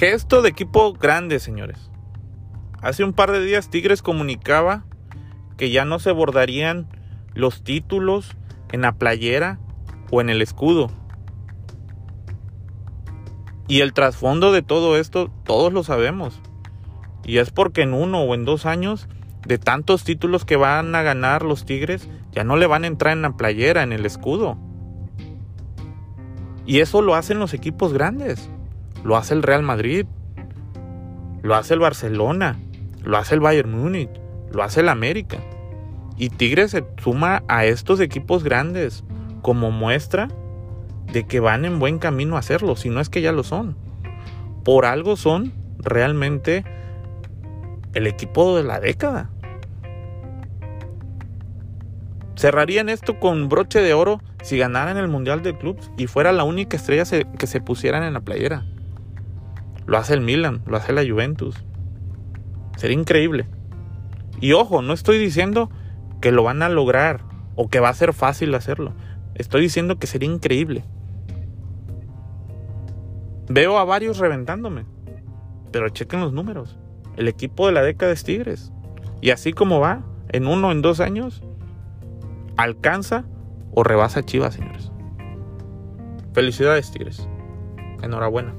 Gesto de equipo grande, señores. Hace un par de días Tigres comunicaba que ya no se bordarían los títulos en la playera o en el escudo. Y el trasfondo de todo esto, todos lo sabemos. Y es porque en uno o en dos años, de tantos títulos que van a ganar los Tigres, ya no le van a entrar en la playera, en el escudo. Y eso lo hacen los equipos grandes. Lo hace el Real Madrid. Lo hace el Barcelona. Lo hace el Bayern Múnich. Lo hace el América. Y Tigres se suma a estos equipos grandes como muestra de que van en buen camino a hacerlo, si no es que ya lo son. Por algo son realmente el equipo de la década. Cerrarían esto con broche de oro si ganaran el Mundial de Clubs y fuera la única estrella que se pusieran en la playera. Lo hace el Milan, lo hace la Juventus. Sería increíble. Y ojo, no estoy diciendo que lo van a lograr o que va a ser fácil hacerlo. Estoy diciendo que sería increíble. Veo a varios reventándome. Pero chequen los números. El equipo de la década es Tigres. Y así como va, en uno en dos años, alcanza o rebasa Chivas, señores. Felicidades, Tigres. Enhorabuena.